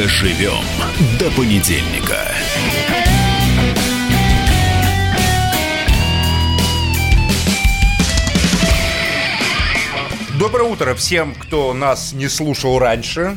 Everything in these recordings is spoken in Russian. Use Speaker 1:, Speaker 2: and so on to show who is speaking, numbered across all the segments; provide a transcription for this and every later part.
Speaker 1: Доживем до понедельника.
Speaker 2: Доброе утро всем, кто нас не слушал раньше.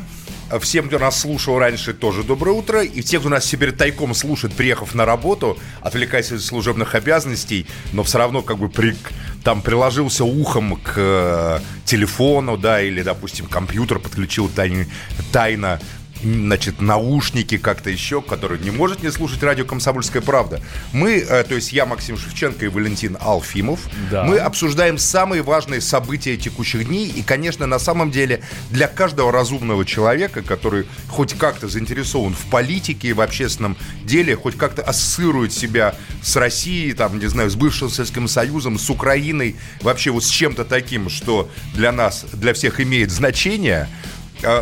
Speaker 2: Всем, кто нас слушал раньше, тоже доброе утро. И тем, кто нас теперь тайком слушает, приехав на работу, отвлекаясь от служебных обязанностей, но все равно как бы при, там приложился ухом к э, телефону, да, или, допустим, компьютер подключил тайно, тайно значит, наушники как-то еще, который не может не слушать радио «Комсомольская правда». Мы, э, то есть я, Максим Шевченко и Валентин Алфимов, да. мы обсуждаем самые важные события текущих дней. И, конечно, на самом деле для каждого разумного человека, который хоть как-то заинтересован в политике и в общественном деле, хоть как-то ассоциирует себя с Россией, там, не знаю, с бывшим Советским Союзом, с Украиной, вообще вот с чем-то таким, что для нас, для всех имеет значение –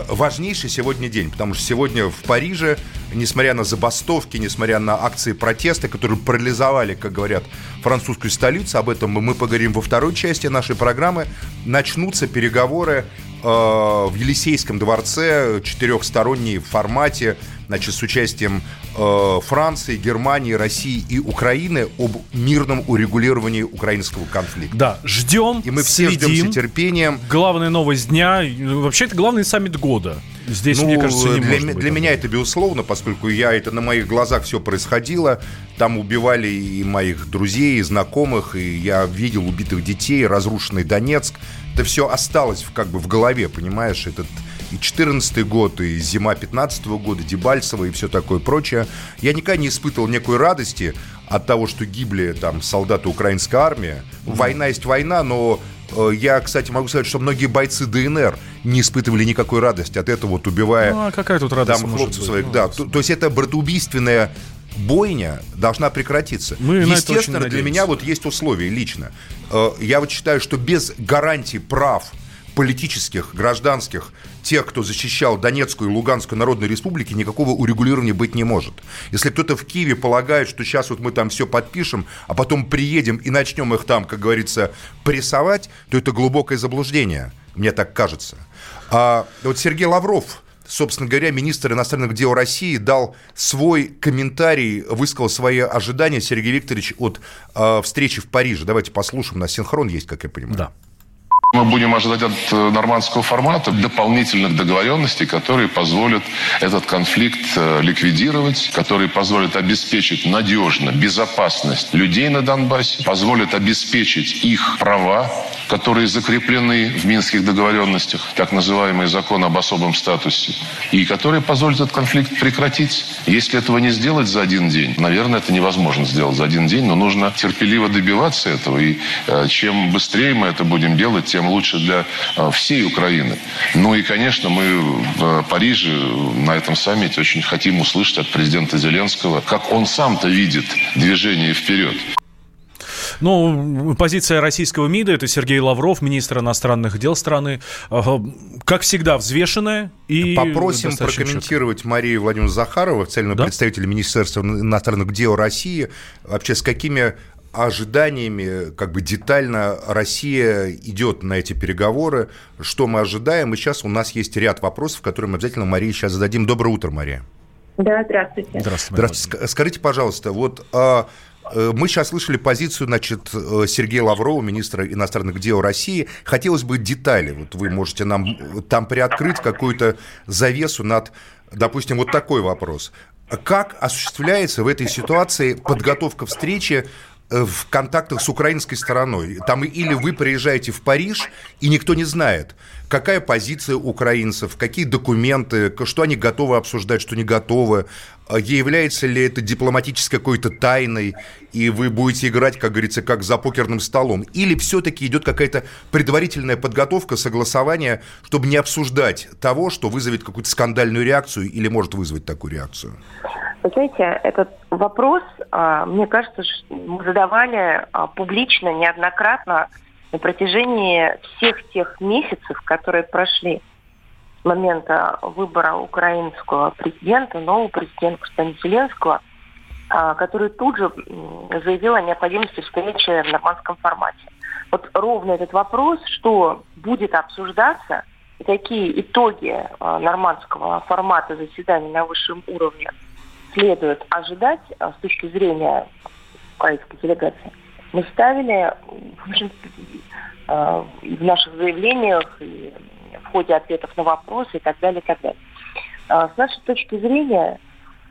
Speaker 2: важнейший сегодня день, потому что сегодня в Париже, несмотря на забастовки, несмотря на акции протеста, которые парализовали, как говорят, французскую столицу, об этом мы поговорим во второй части нашей программы, начнутся переговоры э, в Елисейском дворце, четырехсторонние в формате, значит, с участием э, Франции, Германии, России и Украины об мирном урегулировании украинского конфликта.
Speaker 3: Да, ждем,
Speaker 2: И мы все следим. ждем с терпением.
Speaker 3: Главная новость дня, вообще это главный саммит года. Здесь, ну, мне кажется, не
Speaker 2: для,
Speaker 3: может
Speaker 2: для меня это безусловно, поскольку я это на моих глазах все происходило. Там убивали и моих друзей, и знакомых, и я видел убитых детей, разрушенный Донецк. Это все осталось как бы в голове, понимаешь, этот и 14 год, и зима 15 года, Дебальцево и все такое прочее. Я никогда не испытывал некой радости от того, что гибли там солдаты украинской армии. Mm-hmm. Война есть война, но э, я, кстати, могу сказать, что многие бойцы ДНР не испытывали никакой радости от этого, вот убивая ну,
Speaker 3: а какая тут радость
Speaker 2: там хлопцев своих. Ну, да, то, то есть это братоубийственная бойня должна прекратиться. Мы Естественно, для меня вот есть условия лично. Э, я вот считаю, что без гарантии прав политических, гражданских, тех, кто защищал Донецкую и Луганскую народные республики, никакого урегулирования быть не может. Если кто-то в Киеве полагает, что сейчас вот мы там все подпишем, а потом приедем и начнем их там, как говорится, прессовать, то это глубокое заблуждение, мне так кажется. А вот Сергей Лавров, собственно говоря, министр иностранных дел России дал свой комментарий, высказал свои ожидания, Сергей Викторович, от э, встречи в Париже. Давайте послушаем, на синхрон есть, как я понимаю.
Speaker 3: Да.
Speaker 4: Мы будем ожидать от э, нормандского формата дополнительных договоренностей, которые позволят этот конфликт э, ликвидировать, которые позволят обеспечить надежно безопасность людей на Донбассе, позволят обеспечить их права, которые закреплены в Минских договоренностях, так называемый закон об особом статусе, и которые позволят этот конфликт прекратить. Если этого не сделать за один день, наверное, это невозможно сделать за один день, но нужно терпеливо добиваться этого, и э, чем быстрее мы это будем делать, тем лучше для э, всей Украины. Ну и, конечно, мы в Париже на этом саммите очень хотим услышать от президента Зеленского, как он сам-то видит движение вперед.
Speaker 3: Ну, позиция российского МИДа, это Сергей Лавров, министр иностранных дел страны, как всегда, взвешенная и
Speaker 2: Попросим прокомментировать четко. Марию Владимировну Захарову, официального да? представителя Министерства иностранных дел России, вообще с какими ожиданиями, как бы детально Россия идет на эти переговоры, что мы ожидаем. И сейчас у нас есть ряд вопросов, которые мы обязательно Марии сейчас зададим. Доброе утро, Мария.
Speaker 5: Да, здравствуйте.
Speaker 2: Здравствуйте. здравствуйте. Скажите, пожалуйста, вот а, мы сейчас слышали позицию, значит, э, Сергея Лаврова, министра иностранных дел России. Хотелось бы детали. Вот вы можете нам там приоткрыть какую-то завесу над, допустим, вот такой вопрос. Как осуществляется в этой ситуации подготовка встречи Э, в контактах с украинской стороной. Там или вы приезжаете в Париж, и никто не знает, какая позиция украинцев, какие документы, что они готовы обсуждать, что не готовы, является ли это дипломатической какой-то тайной, и вы будете играть, как говорится, как за покерным столом, или все-таки идет какая-то предварительная подготовка, согласование, чтобы не обсуждать того, что вызовет какую-то скандальную реакцию или может вызвать такую реакцию?
Speaker 5: Вы знаете, этот вопрос, а, мне кажется, мы задавали а, публично неоднократно на протяжении всех тех месяцев, которые прошли момента выбора украинского президента, нового президента Константина Зеленского, а, который тут же заявил о необходимости встречи в нормандском формате. Вот ровно этот вопрос, что будет обсуждаться, какие итоги э, нормандского формата заседаний на высшем уровне следует ожидать э, с точки зрения украинской делегации, мы ставили в, э, в наших заявлениях и в ходе ответов на вопросы и так далее, и так далее. Э, с нашей точки зрения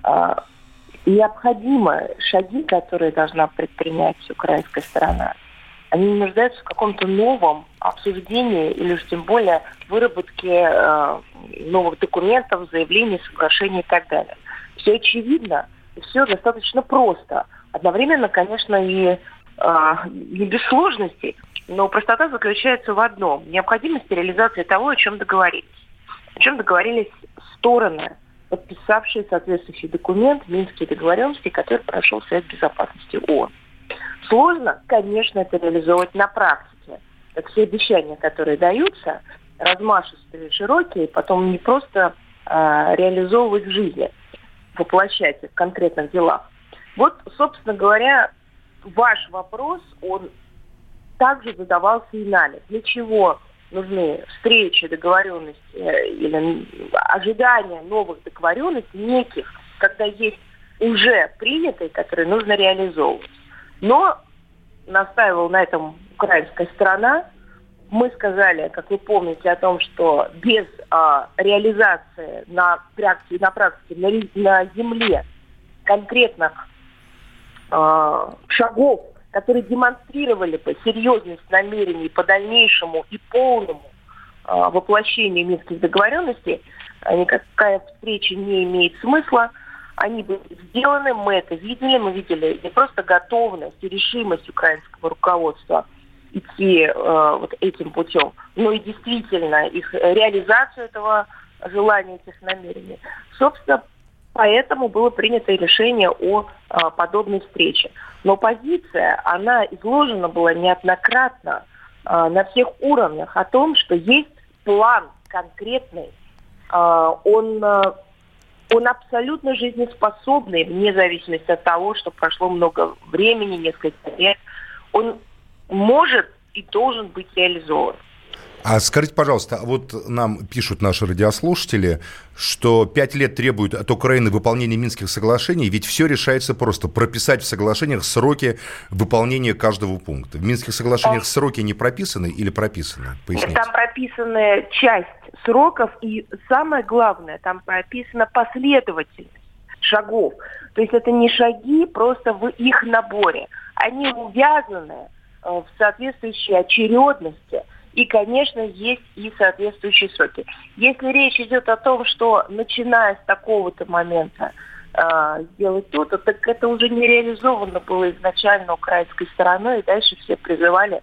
Speaker 5: э, необходимы шаги, которые должна предпринять украинская сторона – они не нуждаются в каком-то новом обсуждении или уж тем более выработке э, новых документов, заявлений, соглашений и так далее. Все очевидно, и все достаточно просто. Одновременно, конечно, и не без сложностей, но простота заключается в одном. Необходимости реализации того, о чем договорились. О чем договорились стороны, подписавшие соответствующий документ, Минские договоренности, который прошел Совет Безопасности ООН. Сложно, конечно, это реализовать на практике. Так все обещания, которые даются, размашистые, широкие, потом не просто э, реализовывать в жизни, воплощать их в конкретных делах. Вот, собственно говоря, ваш вопрос, он также задавался и нами. Для чего нужны встречи, договоренности э, или ожидания новых договоренностей, неких, когда есть уже принятые, которые нужно реализовывать. Но настаивал на этом украинская сторона. Мы сказали, как вы помните, о том, что без а, реализации на практике, на, практике на, на земле конкретных а, шагов, которые демонстрировали бы серьезность намерений по дальнейшему и полному а, воплощению минских договоренностей, никакая встреча не имеет смысла они были сделаны, мы это видели, мы видели не просто готовность и решимость украинского руководства идти э, вот этим путем, но и действительно их реализацию этого желания, этих намерений. Собственно, поэтому было принято решение о э, подобной встрече. Но позиция, она изложена была неоднократно э, на всех уровнях о том, что есть план конкретный, э, он он абсолютно жизнеспособный, вне зависимости от того, что прошло много времени, несколько лет. Он может и должен быть реализован.
Speaker 2: А скажите, пожалуйста, а вот нам пишут наши радиослушатели, что пять лет требует от Украины выполнения Минских соглашений, ведь все решается просто прописать в соглашениях сроки выполнения каждого пункта. В Минских соглашениях сроки не прописаны или прописаны?
Speaker 5: Поясните. Там прописаны часть сроков, и самое главное, там прописана последовательность шагов. То есть это не шаги просто в их наборе. Они увязаны э, в соответствующей очередности – и, конечно, есть и соответствующие сроки. Если речь идет о том, что начиная с такого-то момента э, сделать то-то, так это уже не реализовано было изначально украинской стороной, и дальше все призывали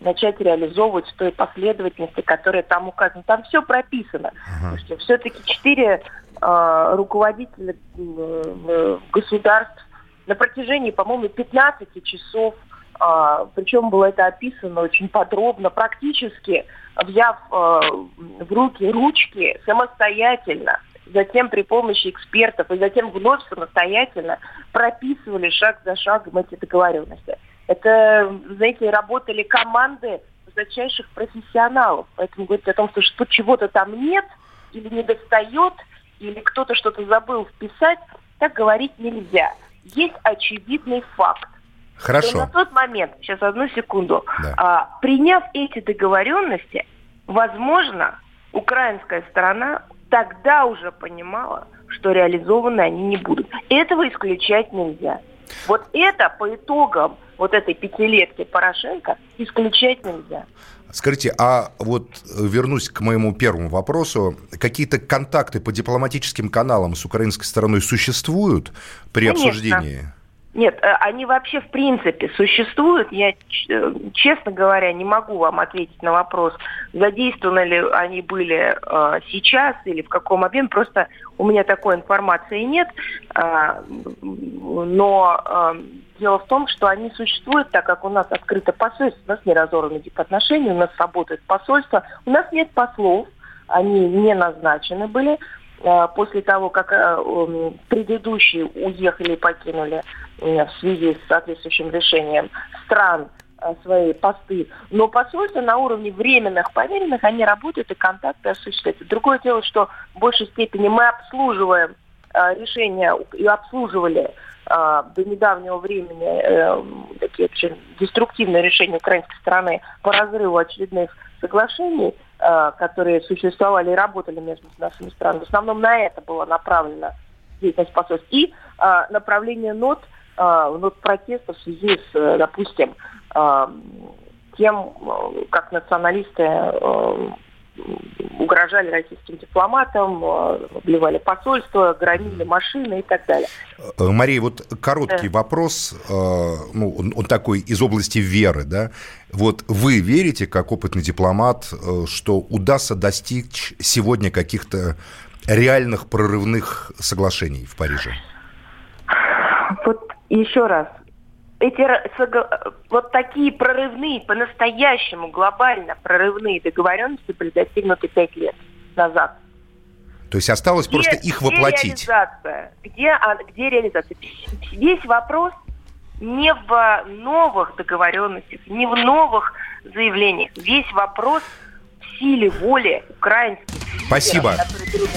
Speaker 5: начать реализовывать в той последовательности, которая там указана. Там все прописано. Uh-huh. Все-таки четыре э, руководителя э, государств на протяжении, по-моему, 15 часов а, причем было это описано очень подробно, практически взяв а, в руки ручки самостоятельно, затем при помощи экспертов и затем вновь самостоятельно прописывали шаг за шагом эти договоренности. Это, знаете, работали команды высочайших профессионалов. Поэтому говорить о том, что, что чего-то там нет или не достает, или кто-то что-то забыл вписать, так говорить нельзя. Есть очевидный факт
Speaker 2: Хорошо.
Speaker 5: на тот момент, сейчас одну секунду, да. а, приняв эти договоренности, возможно, украинская сторона тогда уже понимала, что реализованы они не будут. Этого исключать нельзя. Вот это по итогам вот этой пятилетки Порошенко исключать нельзя.
Speaker 2: Скажите, а вот вернусь к моему первому вопросу. Какие-то контакты по дипломатическим каналам с украинской стороной существуют при Конечно. обсуждении?
Speaker 5: Нет, э, они вообще в принципе существуют. Я, э, честно говоря, не могу вам ответить на вопрос, задействованы ли они были э, сейчас или в каком объеме. Просто у меня такой информации нет. Э, но э, дело в том, что они существуют, так как у нас открыто посольство, у нас не разорваны дипотношения, у нас работает посольство, у нас нет послов, они не назначены были. Э, после того, как э, предыдущие уехали и покинули э, в связи с соответствующим решением стран свои посты, но посольства на уровне временных поверенных, они работают и контакты осуществляются. Другое дело, что в большей степени мы обслуживаем решения и обслуживали до недавнего времени такие очень деструктивные решения украинской стороны по разрыву очередных соглашений, которые существовали и работали между нашими странами. В основном на это было направлено деятельность посольств. И э, направление нот, э, нот протеста в связи с, э, допустим, э, тем, э, как националисты э, угрожали российским дипломатам, э, обливали посольство, громили машины и так далее.
Speaker 2: Э, Мария, вот короткий да. вопрос, э, ну, он, он такой из области веры, да? Вот вы верите, как опытный дипломат, что удастся достичь сегодня каких-то реальных прорывных соглашений в Париже?
Speaker 5: Вот еще раз, эти вот такие прорывные, по-настоящему глобально прорывные договоренности были достигнуты пять лет назад.
Speaker 2: То есть осталось где, просто их воплотить.
Speaker 5: Где реализация? Где, а, где реализация? Весь вопрос не в новых договоренностях, не в новых заявлениях. Весь вопрос в силе воли украинских
Speaker 2: Спасибо.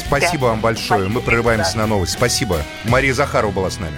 Speaker 2: Спасибо вам большое. Спасибо, Мы прерываемся да. на новость. Спасибо. Мария Захарова была с нами.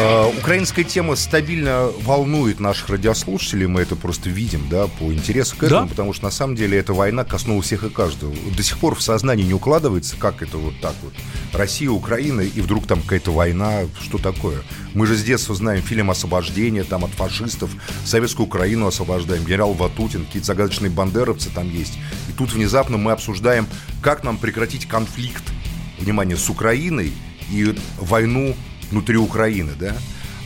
Speaker 2: А, украинская тема стабильно волнует наших радиослушателей, мы это просто видим, да, по интересу к этому, да? потому что на самом деле эта война коснулась всех и каждого. До сих пор в сознании не укладывается, как это вот так вот. Россия, Украина, и вдруг там какая-то война, что такое? Мы же с детства знаем фильм «Освобождение», там от фашистов, Советскую Украину освобождаем, генерал Ватутин, какие-то загадочные бандеровцы там есть. И тут внезапно мы обсуждаем, как нам прекратить конфликт, внимание, с Украиной и войну внутри Украины, да?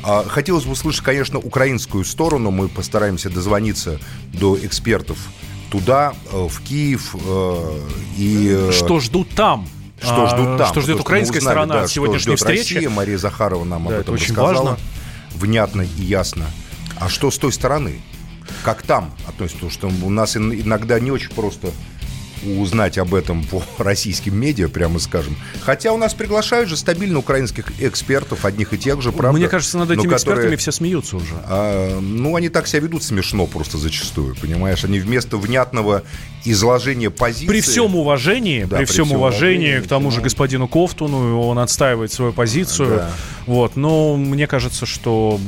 Speaker 2: А, хотелось бы услышать, конечно, украинскую сторону. Мы постараемся дозвониться до экспертов туда, э, в Киев э, и...
Speaker 3: Э, что ждут там?
Speaker 2: Что ждут а, там?
Speaker 3: Что ждет украинская узнали, сторона да, от сегодняшней встречи?
Speaker 2: Россия, Мария Захарова нам да, об этом очень рассказала. Важно. Внятно и ясно. А что с той стороны? Как там относится? Потому что у нас иногда не очень просто узнать об этом по российским медиа, прямо скажем. Хотя у нас приглашают же стабильно украинских экспертов, одних и тех же, правда.
Speaker 3: Мне кажется, над этими экспертами которые, все смеются уже.
Speaker 2: А, ну, они так себя ведут смешно просто зачастую, понимаешь? Они вместо внятного изложения позиции...
Speaker 3: При всем уважении, да, при, при всем, всем уважении, уважении к тому же господину Кофтуну, он отстаивает свою позицию. Да. Вот, но мне кажется, что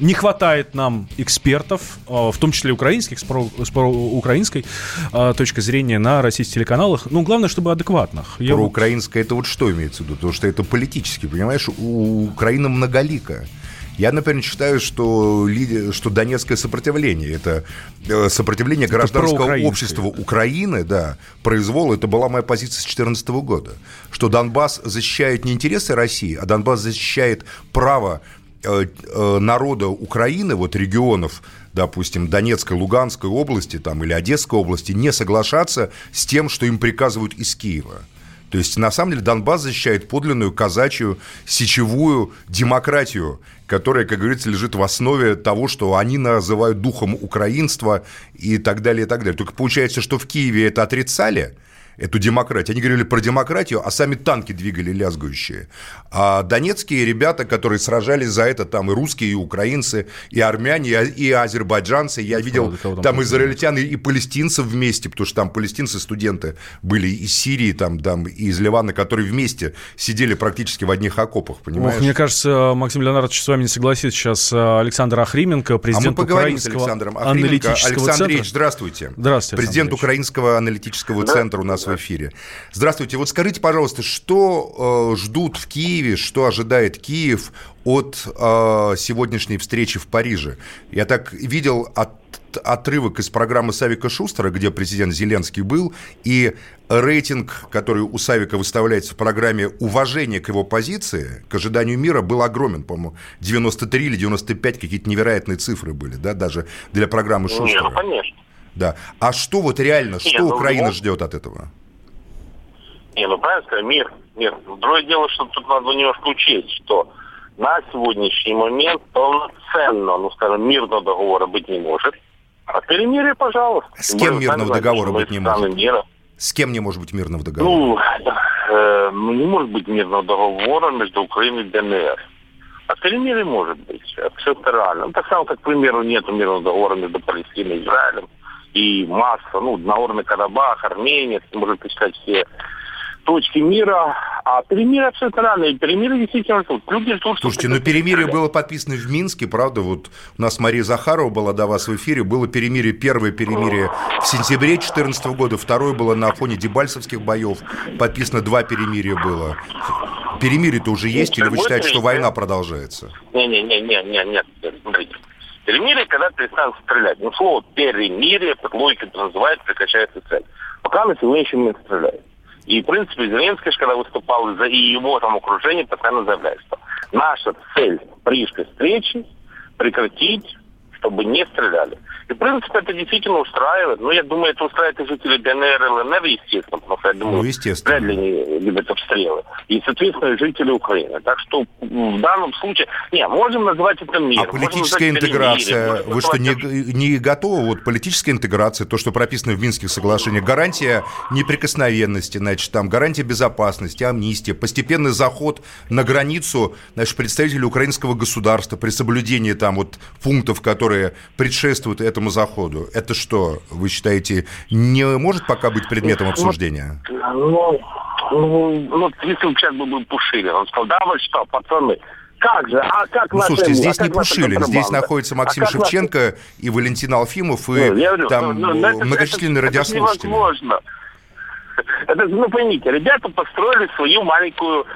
Speaker 3: не хватает нам экспертов, а, в том числе украинских, с, про, с про украинской а, точки зрения на российских телеканалах. Ну, главное, чтобы адекватных.
Speaker 2: Я про украинское это вот что имеется в виду? Потому что это политически, понимаешь, у Украины многолика. Я, например, считаю, что, что Донецкое сопротивление, это э, сопротивление это гражданского общества Украины, да, произвол, это была моя позиция с 2014 года, что Донбасс защищает не интересы России, а Донбасс защищает право э, э, народа Украины, вот регионов, допустим, Донецкой, Луганской области там, или Одесской области, не соглашаться с тем, что им приказывают из Киева. То есть, на самом деле, Донбасс защищает подлинную казачью сечевую демократию, которая, как говорится, лежит в основе того, что они называют духом украинства и так далее, и так далее. Только получается, что в Киеве это отрицали – эту демократию. Они говорили про демократию, а сами танки двигали лязгающие. А донецкие ребята, которые сражались за это, там и русские, и украинцы, и армяне, и азербайджанцы. Я видел там, там израильтян и, и палестинцев вместе, потому что там палестинцы-студенты были из Сирии, там, там, и из Ливана, которые вместе сидели практически в одних окопах, понимаешь?
Speaker 3: Ох, мне кажется, Максим Леонардович с вами не согласится сейчас. А, Александр Ахрименко, президент а мы поговорим с Александром Ахрименко.
Speaker 2: Александр Ильич, здравствуйте.
Speaker 3: Здравствуйте,
Speaker 2: Президент Украинского аналитического да. центра у нас вас в эфире. Здравствуйте. Вот скажите, пожалуйста, что э, ждут в Киеве, что ожидает Киев от э, сегодняшней встречи в Париже? Я так видел от отрывок из программы Савика Шустера, где президент Зеленский был, и рейтинг, который у Савика выставляется в программе уважения к его позиции, к ожиданию мира, был огромен, по-моему, 93 или 95, какие-то невероятные цифры были, да, даже для программы Шустера. Нет, ну,
Speaker 6: конечно.
Speaker 2: Да. А что вот реально, Нет, что ну, Украина ну, ждет от этого?
Speaker 6: Не, ну правильно сказать, мир. Нет, другое дело, что тут надо немножко учесть, что на сегодняшний момент полноценно, ну скажем, мирного договора быть не может. А перемирие, пожалуйста.
Speaker 2: С кем Мы мирного договора быть не может? Мира. С кем не может быть мирного договора?
Speaker 6: Ну, э, ну, не может быть мирного договора между Украиной и ДНР. А перемирие может быть. Это все реально. Ну, так само, как, к примеру, нет мирного договора между Палестиной и Израилем. И масса, ну, Нагорный Карабах, Армения, можно перечислять все точки мира, а перемирие абсолютно и перемирие действительно ждут. Люди
Speaker 2: ждут, Слушайте, но ну, перемирие было подписано в Минске, правда, вот у нас Мария Захарова была до вас в эфире, было перемирие, первое перемирие в сентябре 2014 года, второе было на фоне дебальцевских боев, подписано два перемирия было. Перемирие-то уже есть, или вы считаете, что война продолжается?
Speaker 6: Не-не-не, не, нет, смотрите. Перемирие, когда перестанут стрелять. Ну, слово перемирие, под логикой это называется, прекращается цель. Пока на сегодняшний момент стреляют. И, в принципе, Зеленский, когда выступал за и его там окружение, постоянно заявляет, что наша цель парижской встречи прекратить, чтобы не стреляли. И, в принципе, это действительно устраивает. Ну, я думаю, это устраивает и жители ДНР и ЛНР, естественно, потому что, я думаю, ну, естественно. вряд ли они любят обстрелы. И, соответственно, и жители Украины. Так что в данном случае... Не, можем называть это мир.
Speaker 2: А политическая интеграция, мире, вы что, не, не готовы? Вот политическая интеграция, то, что прописано в Минских соглашениях, гарантия неприкосновенности, значит, там гарантия безопасности, амнистия, постепенный заход на границу, значит, представителей украинского государства при соблюдении там вот пунктов, которые предшествуют этому заходу, это что, вы считаете, не может пока быть предметом обсуждения?
Speaker 6: Ну, ну, ну если бы сейчас был Пушилин, он сказал, да вы что, пацаны, как же? А как
Speaker 2: ну, слушайте, здесь а не Пушилин, здесь находится Максим а Шевченко наши... и Валентин Алфимов, и ну, говорю, там ну, ну, многочисленные это, радиослушатели. Это невозможно.
Speaker 6: Это, ну, поймите, ребята построили свою маленькую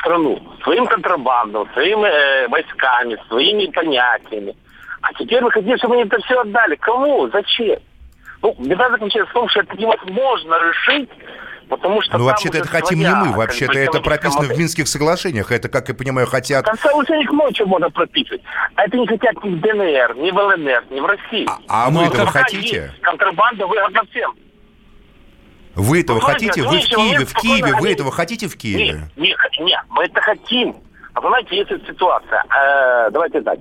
Speaker 6: страну, своим контрабандом, своими э, войсками, своими понятиями. А теперь вы хотите, чтобы они это все отдали. Кому? Зачем? Ну, беда заключается в том, что это невозможно решить, потому что...
Speaker 2: Ну, вообще-то это хотим не мы, вообще-то это прописано модель. в Минских соглашениях. Это, как я понимаю, хотят...
Speaker 6: Там соглашениях много чего можно прописывать. А это не хотят ни в ДНР, ни в ЛНР, ни в России.
Speaker 2: А, а вы этого хотите?
Speaker 6: Контрабанда выгодна всем.
Speaker 2: Вы этого Понимаете, хотите? Вы в Киеве, в Киеве, вы этого хотите в Киеве?
Speaker 6: Нет, нет, нет, мы это хотим. А понимаете, если ситуация, э, давайте так,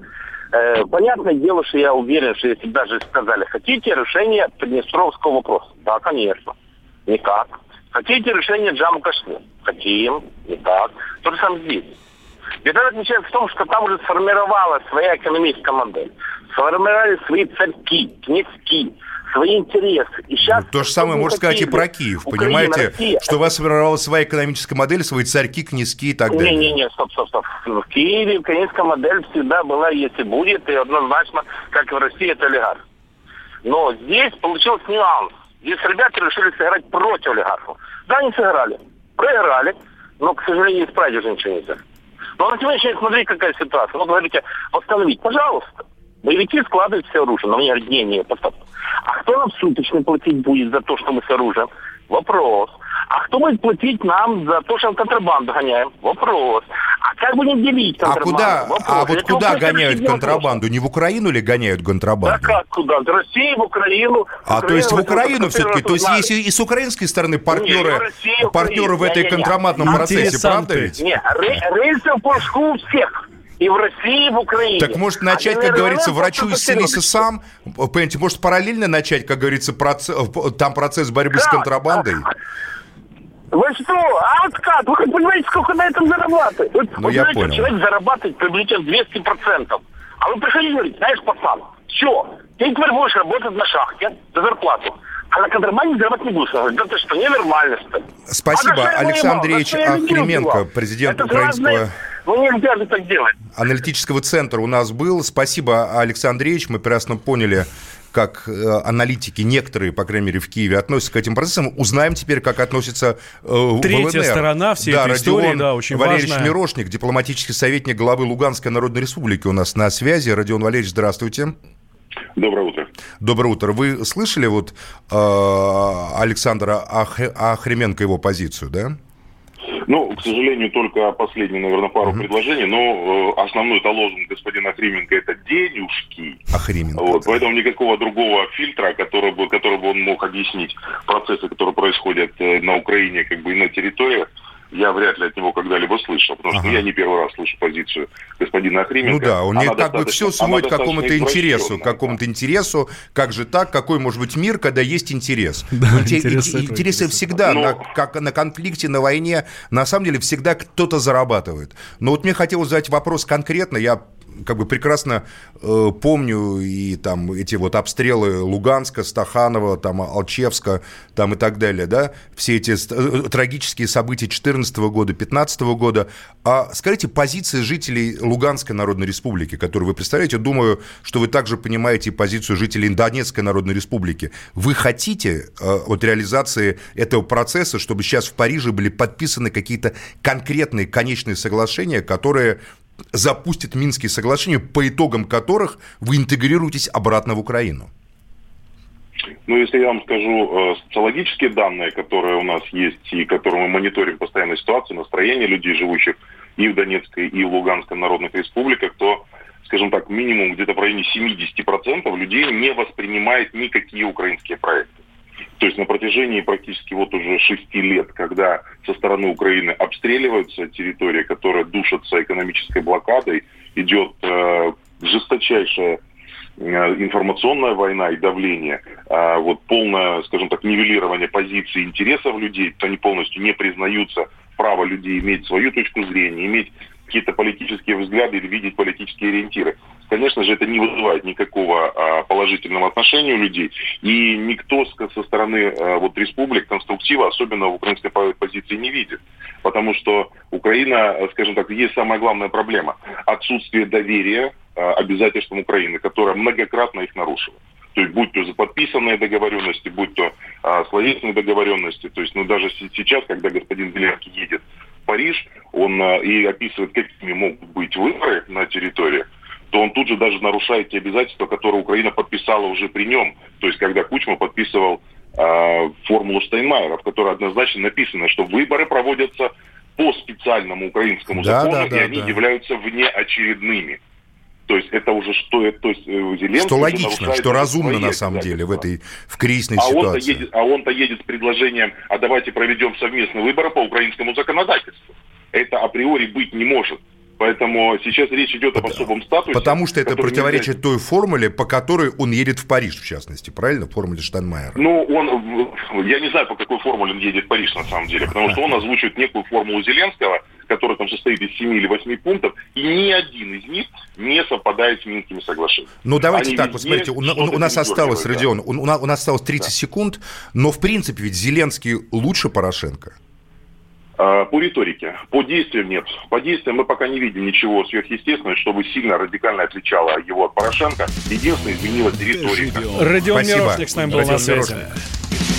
Speaker 6: Э, понятное дело, что я уверен, что если даже сказали, хотите решение Приднестровского вопроса? Да, конечно. Никак. Хотите решение Джаму Кашмир? Хотим. Никак. То же самое здесь. Беда заключается в том, что там уже сформировалась своя экономическая модель. Сформировали свои царьки, князьки, свои интересы.
Speaker 2: И сейчас ну, то же самое можно сказать и про Киев, Украина, понимаете? Россия. Что у вас сформировалась своя экономическая модель, свои царьки, князьки и так далее.
Speaker 6: Не-не-не, стоп, стоп, стоп. В Киеве экономическая модель всегда была, если будет, и однозначно, как и в России, это олигарх. Но здесь получился нюанс. Здесь ребята решили сыграть против олигархов. Да, они сыграли. Проиграли, но, к сожалению, исправить уже ничего нельзя. Но на сегодняшний день, смотри, какая ситуация. Ну, говорите, восстановить. Пожалуйста. Боевики складывают все оружие. Но мне говорят, не, не. А кто нам суточно платить будет за то, что мы с оружием? Вопрос. А кто будет платить нам за то, что мы контрабанду гоняем? Вопрос. А как будем делить
Speaker 2: а контрабанду? А, куда, Вопрос. а вот куда гоняют контрабанду? Не в Украину ли гоняют контрабанду?
Speaker 6: Да как куда? В Россию, в Украину.
Speaker 2: А Украину, то есть в Украину все-таки? То есть есть и с украинской стороны партнеры, Нет, Россию, партнеры в этой не, контрабандном не, процессе, правда ведь?
Speaker 6: Нет, рельсы в у всех и в России, и в Украине.
Speaker 2: Так может начать, а как говорится, врачу исцелиться сам? Понимаете, может параллельно начать, как говорится, процесс, там процесс борьбы как? с контрабандой?
Speaker 6: Вы что? А откат? Вы хоть понимаете, сколько на этом зарабатывает? Вот,
Speaker 2: ну, я понял.
Speaker 6: Человек зарабатывает приблизительно 200%. А вы приходите и говорите, знаешь, пацан, все, ты теперь будешь работать на шахте за зарплату. А на контрабанде зарабатывать не будешь. Да ты что, ненормально что
Speaker 2: Спасибо. А Александр Ильич Охременко, президент Это украинского... Разные
Speaker 6: ну, нельзя же так делать.
Speaker 2: Аналитического центра у нас был. Спасибо, Александр Ильич. Мы прекрасно поняли, как э, аналитики, некоторые, по крайней мере, в Киеве относятся к этим процессам. Узнаем теперь, как относится э,
Speaker 3: Третья
Speaker 2: ЛНР.
Speaker 3: сторона всей
Speaker 2: да,
Speaker 3: этой
Speaker 2: Родион
Speaker 3: истории, да, очень
Speaker 2: Валерьевич
Speaker 3: важная.
Speaker 2: Мирошник, дипломатический советник главы Луганской Народной Республики у нас на связи. Родион Валерьевич, здравствуйте.
Speaker 7: Доброе утро.
Speaker 2: Доброе утро. Вы слышали вот э, Александра Ах... Ахременко его позицию, да?
Speaker 7: Ну, к сожалению, только последние, наверное, пару mm-hmm. предложений, но э, основной-то лозунг господина Охрименко это денежки.
Speaker 2: Охрименко.
Speaker 7: Вот, да. Поэтому никакого другого фильтра, который бы, который бы он мог объяснить процессы, которые происходят э, на Украине, как бы и на территориях, я вряд ли от него когда-либо слышал, потому что ага. я не первый раз слышу позицию господина Охрименко.
Speaker 2: Ну да, он не как бы все сводит к какому-то интересу, к какому-то интересу, как же так, какой может быть мир, когда есть интерес.
Speaker 3: Да,
Speaker 2: интерес интересы всегда, Но... на, как на конфликте, на войне, на самом деле всегда кто-то зарабатывает. Но вот мне хотелось задать вопрос конкретно, я как бы прекрасно э, помню и там эти вот обстрелы Луганска, Стаханова, там Алчевска, там и так далее, да, все эти э, трагические события 2014 года, 2015 года. А скажите, позиции жителей Луганской Народной Республики, которую вы представляете, думаю, что вы также понимаете позицию жителей Донецкой Народной Республики. Вы хотите э, от реализации этого процесса, чтобы сейчас в Париже были подписаны какие-то конкретные конечные соглашения, которые запустит Минские соглашения, по итогам которых вы интегрируетесь обратно в Украину?
Speaker 7: Ну, если я вам скажу э, социологические данные, которые у нас есть и которые мы мониторим постоянно ситуацию, настроение людей, живущих и в Донецкой, и в Луганской народных республиках, то, скажем так, минимум где-то в районе 70% людей не воспринимает никакие украинские проекты. То есть на протяжении практически вот уже шести лет, когда со стороны Украины обстреливаются территории, которые душатся экономической блокадой, идет э, жесточайшая информационная война и давление, э, вот полное, скажем так, нивелирование позиций интересов людей, то они полностью не признаются право людей иметь свою точку зрения, иметь какие-то политические взгляды или видеть политические ориентиры. Конечно же, это не вызывает никакого а, положительного отношения у людей. И никто со стороны а, вот, республик конструктива, особенно в украинской позиции, не видит. Потому что Украина, скажем так, есть самая главная проблема. Отсутствие доверия а, обязательствам Украины, которая многократно их нарушила. То есть будь то за подписанные договоренности, будь то а, словесные договоренности. То есть, ну, даже сейчас, когда господин Зеленский едет в Париж, он а, и описывает, какими могут быть выборы на территории, то он тут же даже нарушает те обязательства, которые Украина подписала уже при нем. То есть, когда Кучма подписывал э, формулу Штайнмайера, в которой однозначно написано, что выборы проводятся по специальному украинскому
Speaker 2: да,
Speaker 7: закону,
Speaker 2: да,
Speaker 7: и
Speaker 2: да,
Speaker 7: они
Speaker 2: да.
Speaker 7: являются внеочередными. То есть это уже что, то есть э, Зеленский
Speaker 2: Что логично, что разумно
Speaker 7: свои
Speaker 2: на самом деле в этой в кризисной
Speaker 7: а он-то
Speaker 2: ситуации.
Speaker 7: едет, а он-то едет с предложением, а давайте проведем совместные выборы по украинскому законодательству. Это априори быть не может. Поэтому сейчас речь идет об особом статусе.
Speaker 2: Потому что это противоречит
Speaker 7: нельзя-
Speaker 2: той формуле, по которой он едет в Париж, в частности, правильно? Формуле Штайнмайера.
Speaker 7: Ну, он, я не знаю, по какой формуле он едет в Париж, на самом деле, потому что он озвучивает некую формулу Зеленского, которая там состоит из 7 или 8 пунктов, и ни один из них не совпадает с Минскими соглашениями.
Speaker 2: Ну, давайте
Speaker 7: Они
Speaker 2: так, вот смотрите, у,
Speaker 7: что-то
Speaker 2: у нас осталось,
Speaker 7: да.
Speaker 2: Родион, у, у нас, у нас осталось 30 секунд, но, в принципе, ведь Зеленский лучше Порошенко.
Speaker 7: А, По риторике. По действиям нет. По действиям мы пока не видим ничего сверхъестественного, чтобы сильно радикально отличало его от Порошенко. Единственное, изменилась риторика.
Speaker 3: Родион
Speaker 2: Спасибо.
Speaker 3: Мирошник с нами был
Speaker 2: Родион
Speaker 3: на связи.
Speaker 2: Мирошник.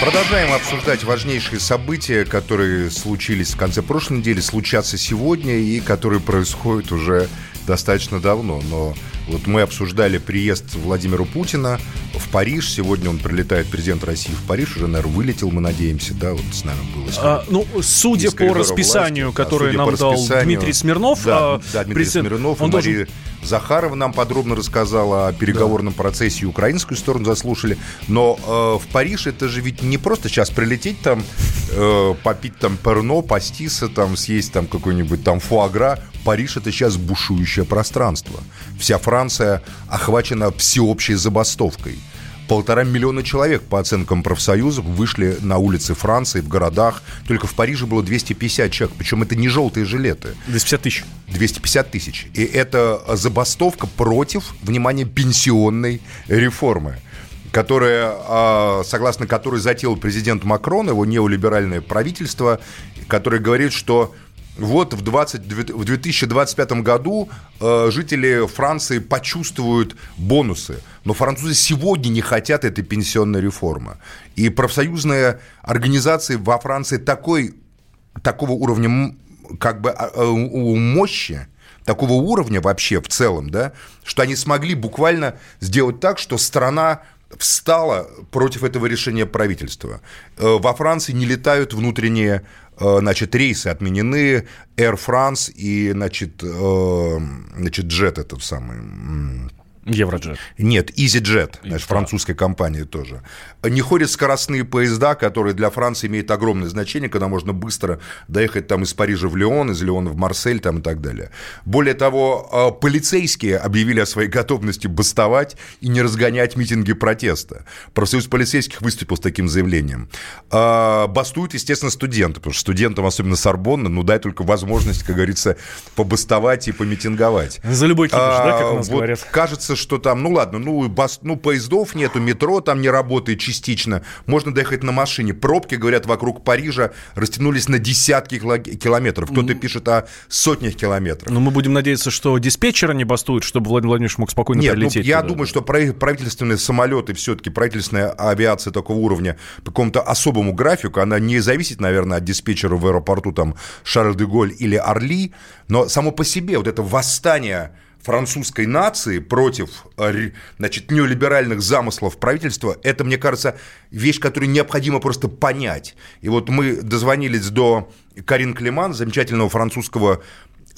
Speaker 2: Продолжаем обсуждать важнейшие события, которые случились в конце прошлой недели, случатся сегодня и которые происходят уже достаточно давно. Но вот мы обсуждали приезд Владимира Путина в Париж. Сегодня он прилетает, президент России в Париж. Уже, наверное, вылетел, мы надеемся, да, вот с нами было.
Speaker 3: А, ну, судя по расписанию,
Speaker 2: власти.
Speaker 3: Которое
Speaker 2: судя
Speaker 3: нам
Speaker 2: по
Speaker 3: дал
Speaker 2: расписанию.
Speaker 3: Дмитрий Смирнов,
Speaker 2: Да,
Speaker 3: а,
Speaker 2: да, Дмитрий
Speaker 3: президент-
Speaker 2: Смирнов и
Speaker 3: он должен-
Speaker 2: Мария Захарова нам подробно рассказала о переговорном процессе, и украинскую сторону заслушали. Но э, в Париж это же ведь не просто сейчас прилететь там, э, попить там перно, паститься, там, съесть там какой-нибудь там фуагра. Париж это сейчас бушующее пространство. Вся Франция охвачена всеобщей забастовкой. Полтора миллиона человек, по оценкам профсоюзов, вышли на улицы Франции, в городах. Только в Париже было 250 человек. Причем это не желтые жилеты.
Speaker 3: 250 тысяч.
Speaker 2: 250 тысяч. И это забастовка против, внимание, пенсионной реформы которая, а, согласно которой затеял президент Макрон, его неолиберальное правительство, которое говорит, что вот в, 20, в 2025 году э, жители Франции почувствуют бонусы. Но французы сегодня не хотят этой пенсионной реформы. И профсоюзные организации во Франции такой, такого уровня как бы а, э, мощи, такого уровня вообще в целом, да, что они смогли буквально сделать так, что страна встала против этого решения правительства. Э, во Франции не летают внутренние Э, значит, рейсы отменены, Air France и, значит, э, значит, Jet этот самый
Speaker 3: Евроджет.
Speaker 2: Нет, EasyJet, значит, французская компания тоже. Не ходят скоростные поезда, которые для Франции имеют огромное значение, когда можно быстро доехать там из Парижа в Лион, из Лиона в Марсель там и так далее. Более того, а, полицейские объявили о своей готовности бастовать и не разгонять митинги протеста. Профсоюз полицейских выступил с таким заявлением. А, бастуют, естественно, студенты, потому что студентам, особенно Сорбонна, ну дай только возможность, как говорится, побастовать и помитинговать.
Speaker 3: За любой кипиш, а, да, как у нас вот говорят.
Speaker 2: Кажется, что там, ну ладно, ну, бас, ну поездов нету, метро там не работает частично, можно доехать на машине. Пробки, говорят, вокруг Парижа растянулись на десятки километров. Кто-то пишет о сотнях километров.
Speaker 3: Но мы будем надеяться, что диспетчеры не бастуют, чтобы Владимир Владимирович мог спокойно Нет, прилететь.
Speaker 2: Ну, я туда. думаю, что правительственные самолеты, все-таки правительственная авиация такого уровня по какому-то особому графику, она не зависит, наверное, от диспетчера в аэропорту там Шарль-де-Голь или Орли, но само по себе вот это восстание французской нации против э, значит, неолиберальных замыслов правительства, это, мне кажется, вещь, которую необходимо просто понять. И вот мы дозвонились до Карин Климан, замечательного французского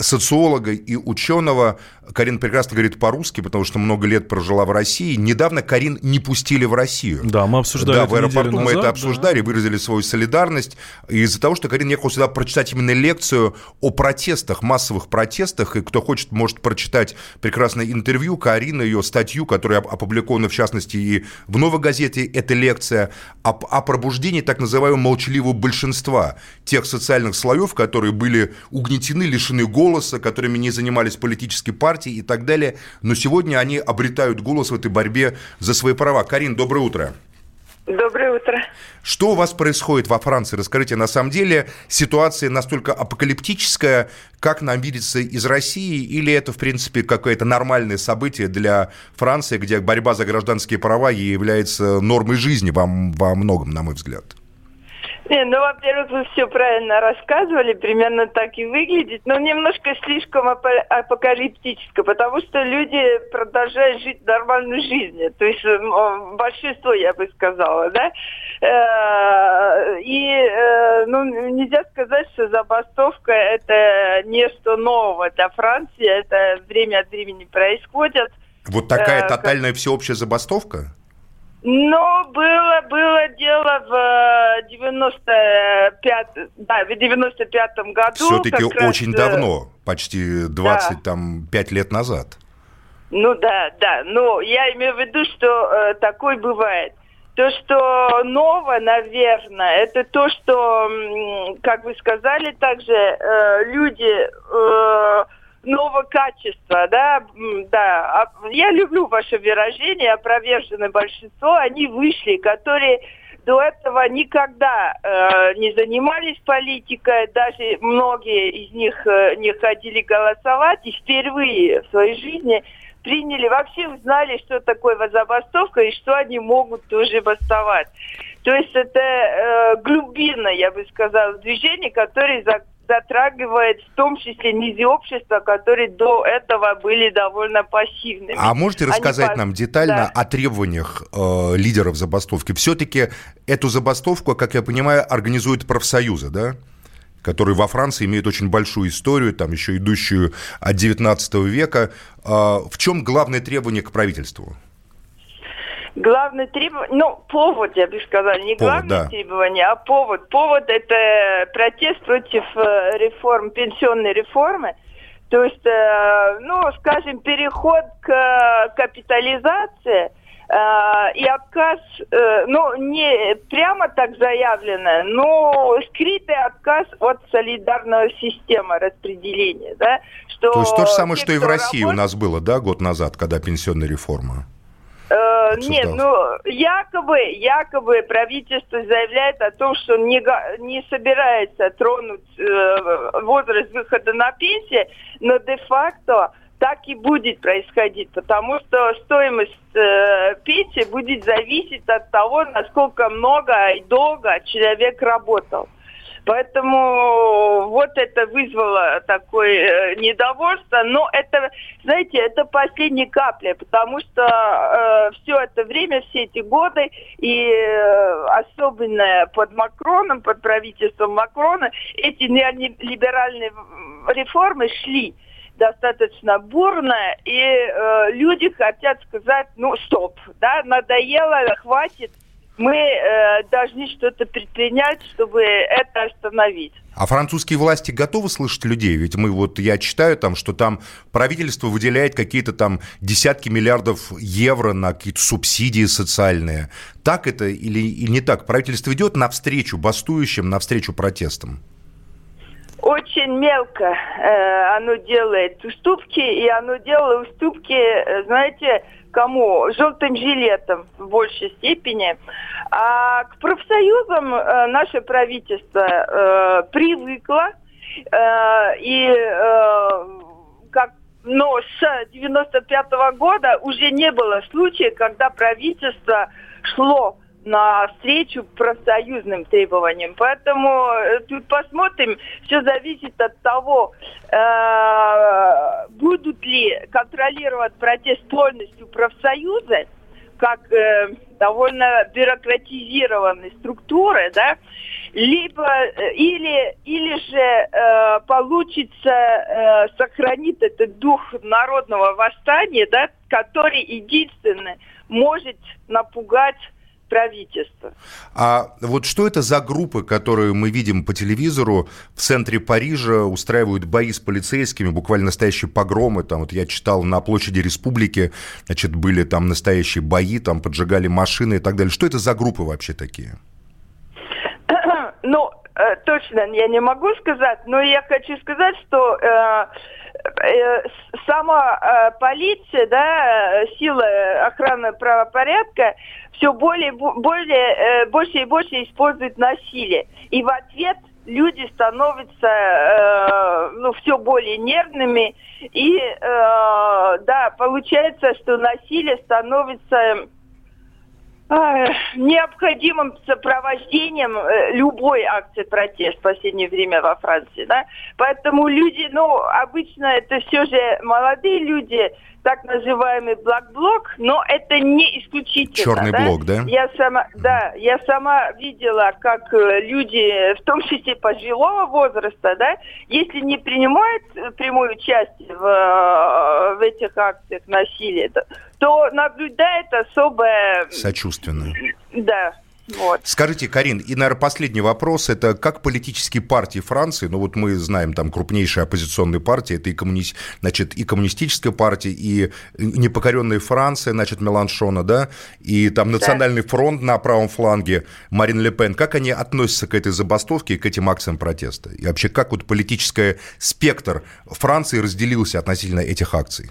Speaker 2: социолога и ученого. Карин прекрасно говорит по-русски, потому что много лет прожила в России. Недавно Карин не пустили в Россию.
Speaker 3: Да, мы обсуждали
Speaker 2: Да, в аэропорту мы это обсуждали, да. выразили свою солидарность. Из-за того, что Карин ехал сюда прочитать именно лекцию о протестах, массовых протестах, и кто хочет, может прочитать прекрасное интервью Карина, ее статью, которая опубликована, в частности, и в «Новой газете», эта лекция о, о пробуждении так называемого молчаливого большинства тех социальных слоев, которые были угнетены, лишены голоса, голоса, которыми не занимались политические партии и так далее. Но сегодня они обретают голос в этой борьбе за свои права. Карин, доброе утро.
Speaker 8: Доброе утро.
Speaker 2: Что у вас происходит во Франции? Расскажите, на самом деле ситуация настолько апокалиптическая, как нам видится из России, или это, в принципе, какое-то нормальное событие для Франции, где борьба за гражданские права является нормой жизни во, во многом, на мой взгляд?
Speaker 8: Не, ну, во-первых, вы все правильно рассказывали, примерно так и выглядит, но немножко слишком апокалиптически, потому что люди продолжают жить нормальной жизнью, то есть большинство, я бы сказала, да, э, и, э, ну, нельзя сказать, что забастовка это нечто нового для Франции, это время от времени происходит.
Speaker 2: Вот такая э, тотальная всеобщая забастовка?
Speaker 8: Ну, было, было дело в 95, э, да, в 95-м году.
Speaker 2: Все-таки очень раз, э, давно, почти 20, да. там, 5 лет назад.
Speaker 8: Ну да, да. Но я имею в виду, что э, такое бывает. То, что новое, наверное, это то, что, как вы сказали, также э, люди... Э, нового качества, да, да. А я люблю ваше выражение, опроверженное большинство, они вышли, которые до этого никогда э, не занимались политикой, даже многие из них э, не ходили голосовать, и впервые в своей жизни приняли, вообще узнали, что такое забастовка и что они могут тоже бастовать. То есть это э, глубинное, я бы сказала, движение, которое за, затрагивает в том числе низы общества, которые до этого были довольно пассивными.
Speaker 2: А можете рассказать Они... нам детально да. о требованиях э, лидеров забастовки? Все-таки эту забастовку, как я понимаю, организуют профсоюзы, да? которые во Франции имеют очень большую историю, там еще идущую от 19 века. Э, в чем главное требование к правительству?
Speaker 8: Главное требование, ну, повод, я бы сказала, не повод, главное да. требование, а повод. Повод – это протест против э, реформ, пенсионной реформы. То есть, э, ну, скажем, переход к капитализации Э, и отказ, ну, не прямо так заявлено, но скрытый отказ от солидарной системы распределения, да,
Speaker 2: что... То есть то же самое, те, что и в России работ... у нас было, да, год назад, когда пенсионная реформа?
Speaker 8: Э, нет, ну, якобы, якобы правительство заявляет о том, что не, не собирается тронуть э, возраст выхода на пенсию, но де-факто так и будет происходить, потому что стоимость э, пенсии будет зависеть от того, насколько много и долго человек работал. Поэтому вот это вызвало такое э, недовольство. Но это, знаете, это последняя капля, потому что э, все это время, все эти годы, и э, особенно под Макроном, под правительством Макрона, эти неолиберальные реформы шли достаточно бурно, и э, люди хотят сказать, ну, стоп, да, надоело, хватит, мы э, должны что-то предпринять, чтобы это остановить.
Speaker 2: А французские власти готовы слышать людей? Ведь мы вот, я читаю там, что там правительство выделяет какие-то там десятки миллиардов евро на какие-то субсидии социальные. Так это или, или не так? Правительство идет навстречу бастующим, навстречу протестам?
Speaker 8: очень мелко э, оно делает уступки, и оно делало уступки, э, знаете, кому? Желтым жилетом в большей степени. А к профсоюзам э, наше правительство э, привыкло, э, и как но с 95 -го года уже не было случая, когда правительство шло на встречу профсоюзным требованиям. Поэтому э, тут посмотрим, все зависит от того, э, будут ли контролировать протест полностью профсоюзы, как э, довольно бюрократизированные структуры, да, либо э, или или же э, получится э, сохранить этот дух народного восстания, да, который единственный может напугать правительства.
Speaker 2: А вот что это за группы, которые мы видим по телевизору в центре Парижа, устраивают бои с полицейскими, буквально настоящие погромы, там вот я читал на площади Республики, значит, были там настоящие бои, там поджигали машины и так далее. Что это за группы вообще такие?
Speaker 8: Ну, э, точно я не могу сказать, но я хочу сказать, что э, э, сама э, полиция, да, сила охраны правопорядка все более, более, э, больше и больше используют насилие. И в ответ люди становятся э, ну, все более нервными. И э, да, получается, что насилие становится необходимым сопровождением э, любой акции протеста в последнее время во Франции. Да? Поэтому люди, ну, обычно это все же молодые люди, так называемый блок-блок, но это не исключительно.
Speaker 2: Черный да? блок, да?
Speaker 8: Я сама, да, я сама видела, как э, люди, в том числе пожилого возраста, да, если не принимают прямую участие в, э, в этих акциях насилия, то наблюдает особое...
Speaker 2: Сочувственное.
Speaker 8: Да, вот.
Speaker 2: Скажите, Карин, и, наверное, последний вопрос. Это как политические партии Франции, ну вот мы знаем там крупнейшие оппозиционные партии, это и, коммуни... значит, и коммунистическая партия, и непокоренная Франция, значит, Меланшона, да, и там Национальный да. фронт на правом фланге Марин Ле Пен. Как они относятся к этой забастовке, к этим акциям протеста? И вообще, как вот политический спектр Франции разделился относительно этих акций?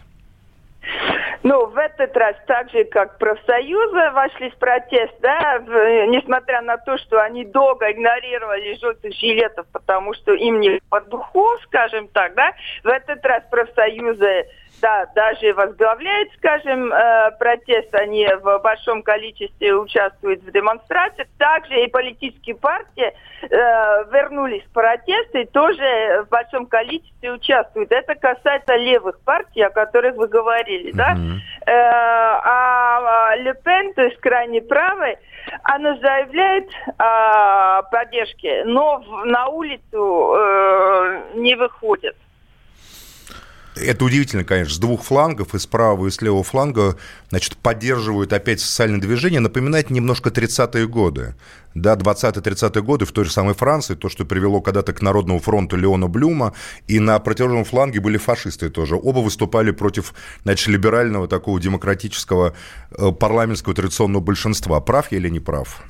Speaker 8: Ну, в этот раз, так же, как профсоюзы вошли в протест, да, в, несмотря на то, что они долго игнорировали желтых жилетов, потому что им не по духу, скажем так, да, в этот раз профсоюзы да, даже возглавляет, скажем, э, протест, они в большом количестве участвуют в демонстрациях. Также и политические партии э, вернулись в протесты и тоже в большом количестве участвуют. Это касается левых партий, о которых вы говорили, mm-hmm. да? Э, а, а Ле Пен, то есть крайне правый, она заявляет о поддержке, но на улицу не выходит.
Speaker 2: Это удивительно, конечно, с двух флангов, и с правого, и с левого фланга, значит, поддерживают опять социальное движение. Напоминает немножко 30-е годы. Да, 20-30-е годы в той же самой Франции, то, что привело когда-то к Народному фронту Леона Блюма, и на противоположном фланге были фашисты тоже. Оба выступали против, значит, либерального такого демократического э, парламентского традиционного большинства. Прав я или не прав?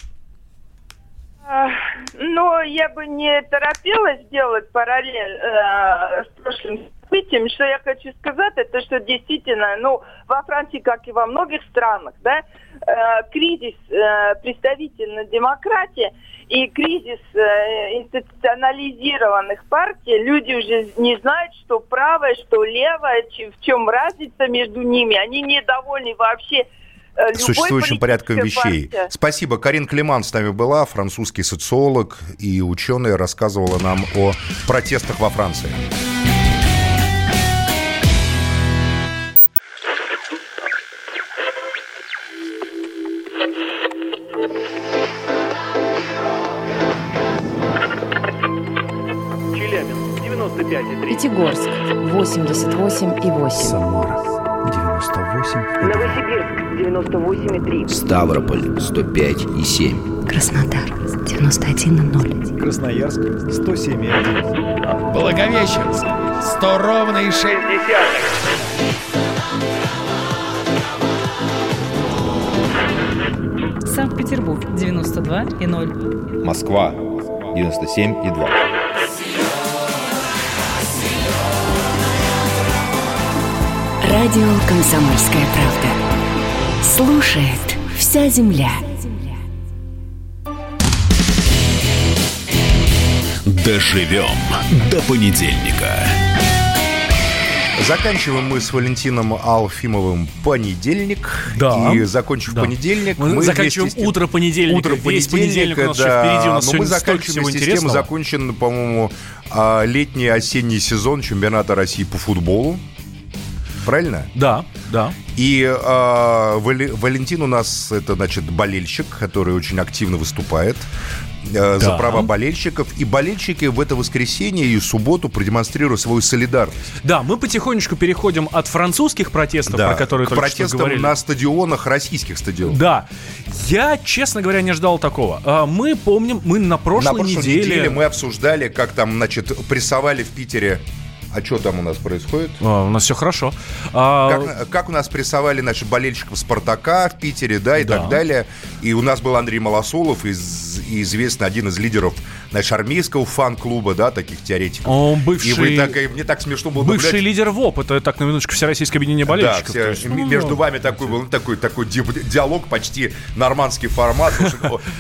Speaker 8: Но я бы не торопилась делать параллель э, с прошлым событием. Что я хочу сказать, это что действительно, ну, во Франции, как и во многих странах, да, э, кризис э, представительной демократии и кризис э, институционализированных партий, люди уже не знают, что правое, что левое, в чем разница между ними. Они недовольны вообще Э,
Speaker 2: существующим порядком вещей. Партия. Спасибо. Карин Климан с нами была, французский социолог и ученый, рассказывала нам о протестах во Франции.
Speaker 9: 95,3. Пятигорск, 88,8.
Speaker 10: Самара, 98.
Speaker 11: Новосибирск 98,3.
Speaker 12: Ставрополь 105,7.
Speaker 13: Краснодар 91,0.
Speaker 10: Красноярск 107,1.
Speaker 14: Благовещенск 100 ровно и 6 десятых.
Speaker 15: Санкт-Петербург 92,0.
Speaker 16: Москва 97,2.
Speaker 13: Радио «Комсомольская правда». Слушает вся земля.
Speaker 1: Доживем до понедельника.
Speaker 2: Заканчиваем мы с Валентином Алфимовым понедельник.
Speaker 3: Да.
Speaker 2: И закончив да. понедельник,
Speaker 3: мы, мы заканчиваем тем, утро понедельника.
Speaker 2: Утро
Speaker 3: Весь понедельник у нас да, еще впереди. У нас
Speaker 2: но мы заканчиваем с тем, закончен, по-моему, а, летний осенний сезон чемпионата России по футболу правильно?
Speaker 3: Да, да.
Speaker 2: И э, Валентин у нас это, значит, болельщик, который очень активно выступает э, да. за права болельщиков. И болельщики в это воскресенье и субботу продемонстрируют свою солидарность.
Speaker 3: Да, мы потихонечку переходим от французских протестов, да, про которые
Speaker 2: к
Speaker 3: только
Speaker 2: протестам
Speaker 3: что говорили.
Speaker 2: на стадионах, российских стадионах.
Speaker 3: Да. Я, честно говоря, не ждал такого. А, мы помним, мы на прошлой,
Speaker 2: на прошлой
Speaker 3: неделе...
Speaker 2: неделе мы обсуждали, как там, значит, прессовали в Питере а что там у нас происходит?
Speaker 3: А, у нас все хорошо.
Speaker 2: А... Как, как у нас прессовали наших болельщиков Спартака в Питере, да, и да. так далее. И у нас был Андрей Малосолов, из, известный один из лидеров знаешь, армейского фан-клуба, да, таких теоретиков.
Speaker 3: Он бывший... И вы
Speaker 2: так, и мне так смешно было
Speaker 3: Бывший наблюдать... лидер ВОП, это так на минуточку Всероссийское объединение болельщиков. Да, все,
Speaker 2: есть, ну, между ну. вами такой был такой, такой диалог, почти нормандский формат.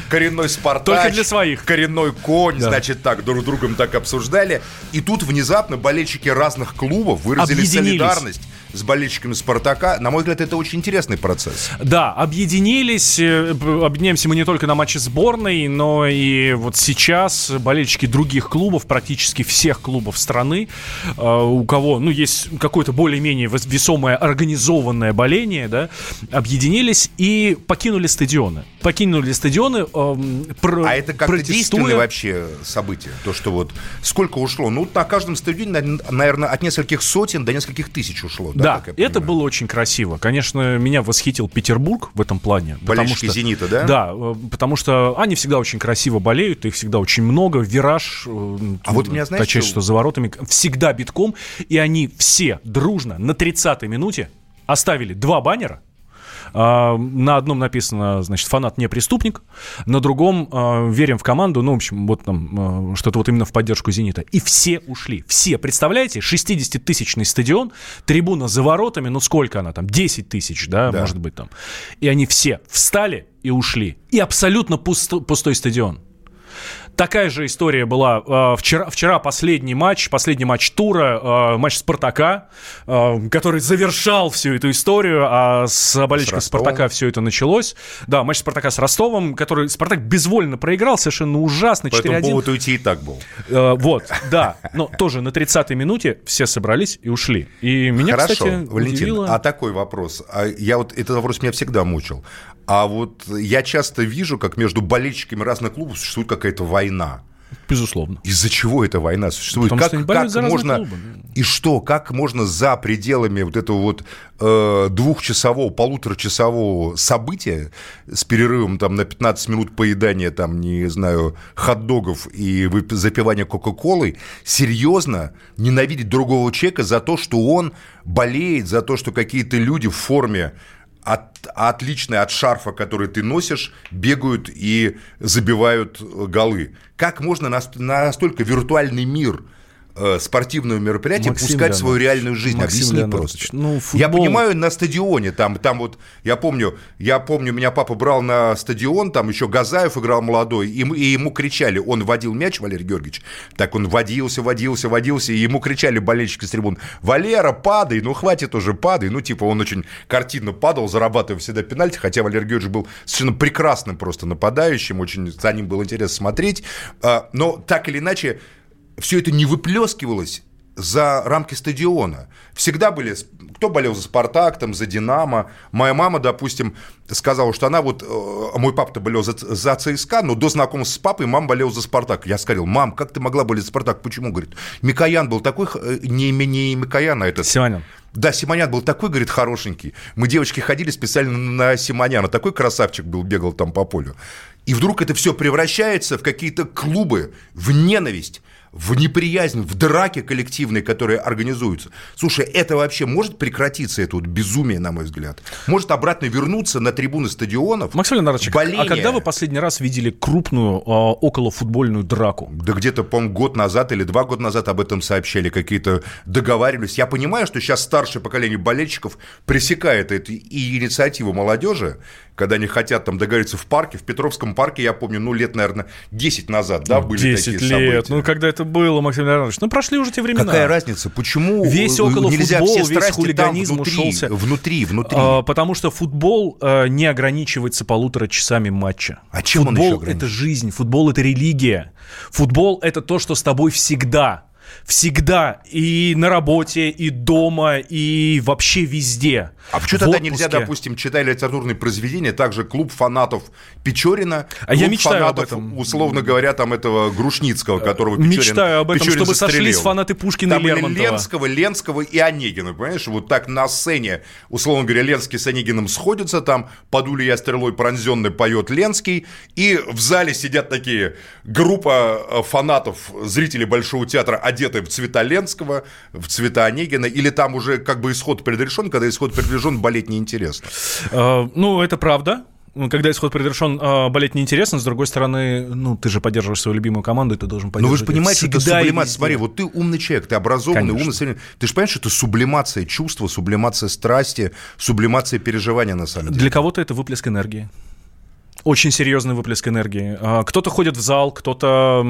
Speaker 2: Коренной Спартак.
Speaker 3: Только для своих.
Speaker 2: Коренной конь, значит, так, друг другом так обсуждали. И тут внезапно болельщики разных клубов выразили солидарность с болельщиками «Спартака». На мой взгляд, это очень интересный процесс.
Speaker 3: Да, объединились. Э, объединяемся мы не только на матче сборной, но и вот сейчас болельщики других клубов, практически всех клубов страны, э, у кого, ну, есть какое-то более-менее весомое организованное боление, да, объединились и покинули стадионы. Покинули стадионы,
Speaker 2: э, про, А это как-то действенное вообще событие? То, что вот сколько ушло? Ну, на каждом стадионе, наверное, от нескольких сотен до нескольких тысяч ушло.
Speaker 3: Да, да это было очень красиво. Конечно, меня восхитил Петербург в этом плане.
Speaker 2: Болельщики что, «Зенита», да?
Speaker 3: Да, э, потому что они всегда очень красиво болеют, их всегда очень много, вираж,
Speaker 2: э, а вот меня,
Speaker 3: знаешь, что... что за воротами, всегда битком, и они все дружно на 30-й минуте оставили два баннера, на одном написано, значит, фанат не преступник, на другом а, верим в команду, ну, в общем, вот там а, что-то вот именно в поддержку «Зенита». И все ушли, все. Представляете, 60-тысячный стадион, трибуна за воротами, ну, сколько она там, 10 тысяч, да, да, может быть там. И они все встали и ушли. И абсолютно пусто, пустой стадион. Такая же история была э, вчера, вчера последний матч, последний матч тура, э, матч Спартака, э, который завершал всю эту историю, а с болельщиков Спартака все это началось. Да, матч Спартака с Ростовом, который Спартак безвольно проиграл, совершенно ужасно, 4-1. По этому
Speaker 2: поводу уйти и так был.
Speaker 3: Э, вот, да, но тоже на 30-й минуте все собрались и ушли. И меня, Хорошо, кстати,
Speaker 2: Валентин,
Speaker 3: удивило...
Speaker 2: а такой вопрос, я вот этот вопрос меня всегда мучил. А вот я часто вижу, как между болельщиками разных клубов существует какая-то война.
Speaker 3: Безусловно.
Speaker 2: Из-за чего эта война существует?
Speaker 3: Потому
Speaker 2: как как
Speaker 3: за
Speaker 2: можно
Speaker 3: клубы.
Speaker 2: и что? Как можно за пределами вот этого вот э, двухчасового, полуторачасового события с перерывом там на 15 минут поедания там, не знаю, хот-догов и выпи- запивания кока-колой, серьезно ненавидеть другого человека за то, что он болеет, за то, что какие-то люди в форме от, отличные от шарфа, который ты носишь, бегают и забивают голы. Как можно нас- настолько виртуальный мир спортивного мероприятия
Speaker 3: Максим
Speaker 2: пускать в свою реальную жизнь?
Speaker 3: Максим
Speaker 2: Объясни
Speaker 3: Леонардович,
Speaker 2: просто.
Speaker 3: ну,
Speaker 2: Я
Speaker 3: футбол-
Speaker 2: понимаю, на стадионе, там, там вот, я помню, я помню, меня папа брал на стадион, там еще Газаев играл молодой, и, ему- и ему кричали, он водил мяч, Валерий Георгиевич, так он водился, водился, водился, и ему кричали болельщики с трибун, Валера, падай, ну хватит уже, падай, ну типа он очень картинно падал, зарабатывая всегда пенальти, хотя Валерий Георгиевич был совершенно прекрасным просто нападающим, очень за ним было интересно смотреть, А, но так или иначе, все это не выплескивалось за рамки стадиона. Всегда были, кто болел за «Спартак», там, за «Динамо». Моя мама, допустим, сказала, что она вот, э, мой папа-то болел за, за ЦСКА, но до знакомства с папой мама болела за «Спартак». Я сказал, мам, как ты могла болеть за «Спартак»? Почему? Говорит, Микоян был такой, э, не, не Микоян, а этот...
Speaker 3: Симонян.
Speaker 2: Да, Симонян был такой, говорит, хорошенький. Мы, девочки, ходили специально на Симоняна. Такой красавчик был, бегал там по полю. И вдруг это все превращается в какие-то клубы, в ненависть, в неприязнь, в драки коллективные, которые организуются. Слушай, это вообще может прекратиться, это вот безумие, на мой взгляд? Может обратно вернуться на трибуны стадионов?
Speaker 3: Максим Леонардович, а когда вы последний раз видели крупную а, околофутбольную драку?
Speaker 2: Да где-то, по-моему, год назад или два года назад об этом сообщали, какие-то договаривались. Я понимаю, что сейчас старшее поколение болельщиков пресекает это и инициативу молодежи, когда они хотят там договориться в парке. В Петровском парке, я помню, ну, лет, наверное, 10 назад, да, были
Speaker 3: 10
Speaker 2: такие
Speaker 3: лет.
Speaker 2: события.
Speaker 3: Ну, когда это было, Максим Леонардович? Ну, прошли уже те времена.
Speaker 2: Какая разница? Почему
Speaker 3: Весь
Speaker 2: э,
Speaker 3: около
Speaker 2: нельзя
Speaker 3: футбол,
Speaker 2: все
Speaker 3: весь хулиганизм
Speaker 2: внутри,
Speaker 3: ушелся.
Speaker 2: внутри, внутри?
Speaker 3: А, потому что футбол а, не ограничивается полутора часами матча.
Speaker 2: А чем он
Speaker 3: футбол
Speaker 2: еще
Speaker 3: это
Speaker 2: ограничен?
Speaker 3: жизнь, футбол это религия. Футбол это то, что с тобой всегда. Всегда. И на работе, и дома, и вообще везде.
Speaker 2: А почему тогда нельзя, допустим, читая литературные произведения, также клуб фанатов Печорина,
Speaker 3: А я
Speaker 2: клуб
Speaker 3: мечтаю об
Speaker 2: фанатов,
Speaker 3: этом.
Speaker 2: условно говоря, там этого Грушницкого, которого Печорин
Speaker 3: Мечтаю об этом,
Speaker 2: Печорин
Speaker 3: чтобы
Speaker 2: застрелил.
Speaker 3: сошлись фанаты Пушкина
Speaker 2: Там
Speaker 3: и Лермонтова.
Speaker 2: Ленского, Ленского и Онегина, понимаешь? Вот так на сцене, условно говоря, Ленский с Онегиным сходятся, там «Подули я стрелой пронзенный» поет Ленский, и в зале сидят такие группа э, фанатов, зрителей Большого театра, одетые в цвета Ленского, в цвета Онегина, или там уже как бы исход предрешен, когда исход предрешен, болеть неинтересно.
Speaker 3: А, ну, это правда. Когда исход предрешен, а, болеть неинтересно. С другой стороны, ну, ты же поддерживаешь свою любимую команду, и ты должен поддерживать.
Speaker 2: Ну, вы же понимаете, это сублимация. Смотри, вот ты умный человек, ты образованный,
Speaker 3: Конечно.
Speaker 2: умный. Ты же понимаешь, что это сублимация чувства, сублимация страсти, сублимация переживания на самом деле.
Speaker 3: Для кого-то это выплеск энергии. Очень серьезный выплеск энергии. А, Кто-то ходит в зал, кто-то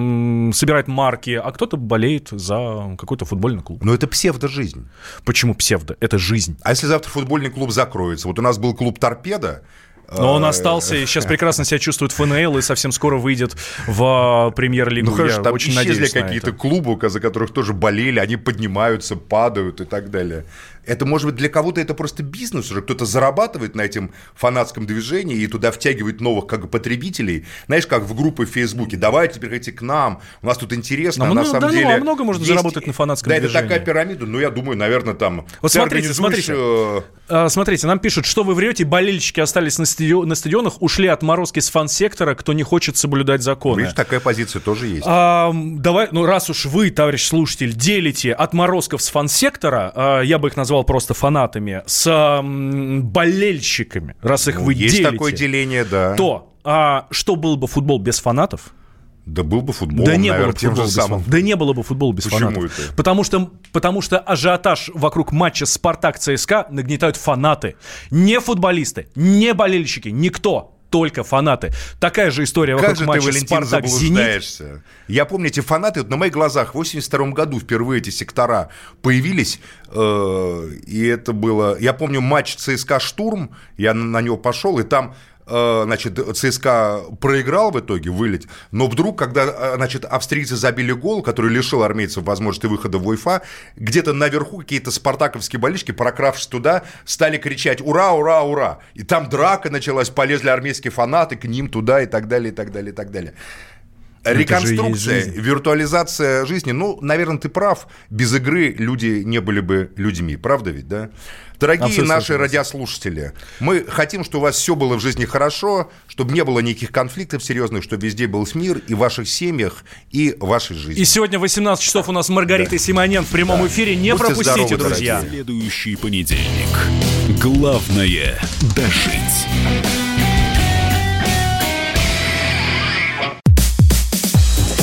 Speaker 3: собирает марки, а кто-то болеет за какой-то футбольный клуб.
Speaker 2: Но это псевдо-жизнь.
Speaker 3: Почему псевдо? Это жизнь.
Speaker 2: А если завтра футбольный клуб закроется? Вот у нас был клуб «Торпеда»,
Speaker 3: Но он
Speaker 2: э,
Speaker 3: остался и сейчас прекрасно себя чувствует ФНЛ и совсем скоро выйдет в а, премьер-лигу.
Speaker 2: Ну хорошо,
Speaker 3: Я
Speaker 2: там
Speaker 3: очень
Speaker 2: исчезли какие-то клубы, за которых тоже болели, они поднимаются, падают и так далее. Это, может быть, для кого-то это просто бизнес уже, кто-то зарабатывает на этом фанатском движении и туда втягивает новых как бы потребителей. Знаешь, как в группы в Фейсбуке, давайте приходите к нам, у нас тут интересно,
Speaker 3: Ну,
Speaker 2: а на самом
Speaker 3: да ну,
Speaker 2: деле...
Speaker 3: а много можно
Speaker 2: есть-
Speaker 3: заработать на фанатском
Speaker 2: Да,
Speaker 3: движении.
Speaker 2: это такая пирамида, ну, я думаю, наверное, там...
Speaker 3: Вот смотрите,
Speaker 2: организуешь,
Speaker 3: смотрите.
Speaker 2: э,
Speaker 3: А, смотрите, нам пишут, что вы врете, болельщики остались на, стадио- на стадионах, ушли от морозки с фан-сектора, кто не хочет соблюдать законы.
Speaker 2: Видишь, такая позиция тоже есть.
Speaker 3: А, давай, ну раз уж вы, товарищ слушатель, делите отморозков с фан-сектора, а, я бы их назвал просто фанатами, с болельщиками, раз их
Speaker 2: Ну,
Speaker 3: вы
Speaker 2: есть
Speaker 3: делите,
Speaker 2: такое деление, да.
Speaker 3: то а, что был бы футбол без фанатов?
Speaker 2: Да был бы футбол,
Speaker 3: да не
Speaker 2: наверное,
Speaker 3: было бы
Speaker 2: тем же
Speaker 3: без
Speaker 2: самым.
Speaker 3: Да не было бы футбола без
Speaker 2: Почему
Speaker 3: фанатов.
Speaker 2: это?
Speaker 3: Потому что, потому что ажиотаж вокруг матча Спартак ЦСКА нагнетают фанаты. Не футболисты, не болельщики, никто. Только фанаты. Такая же история
Speaker 2: Как
Speaker 3: вокруг
Speaker 2: же ты,
Speaker 3: матча
Speaker 2: Валентин,
Speaker 3: Спартак Зенит.
Speaker 2: заблуждаешься? Я помню, эти фанаты, вот на моих глазах в 82 году впервые эти сектора появились, э, и это было... Я помню матч ЦСКА «Штурм», я на, на него пошел, и там значит, ЦСКА проиграл в итоге, вылет, но вдруг, когда, э, значит, австрийцы забили гол, который лишил армейцев возможности выхода в УЕФА, где-то наверху какие-то спартаковские болельщики, прокравшись туда, стали кричать «Ура, ура, ура!» И там драка началась, полезли армейские фанаты к ним туда и так далее, и так далее, и так далее. Реконструкция, виртуализация жизни. Ну, наверное, ты прав. Без игры люди не были бы людьми. Правда ведь, да? Дорогие Абсолютно наши радиослушатели, мы хотим, чтобы у вас все было в жизни хорошо, чтобы не было никаких конфликтов серьезных, чтобы везде был мир и в ваших семьях, и в вашей жизни.
Speaker 3: И сегодня в 18 часов у нас Маргарита да. Симонен в прямом да. эфире. Не Будьте пропустите, здоровы, друзья.
Speaker 17: Дорогие. Следующий понедельник. Главное – дожить.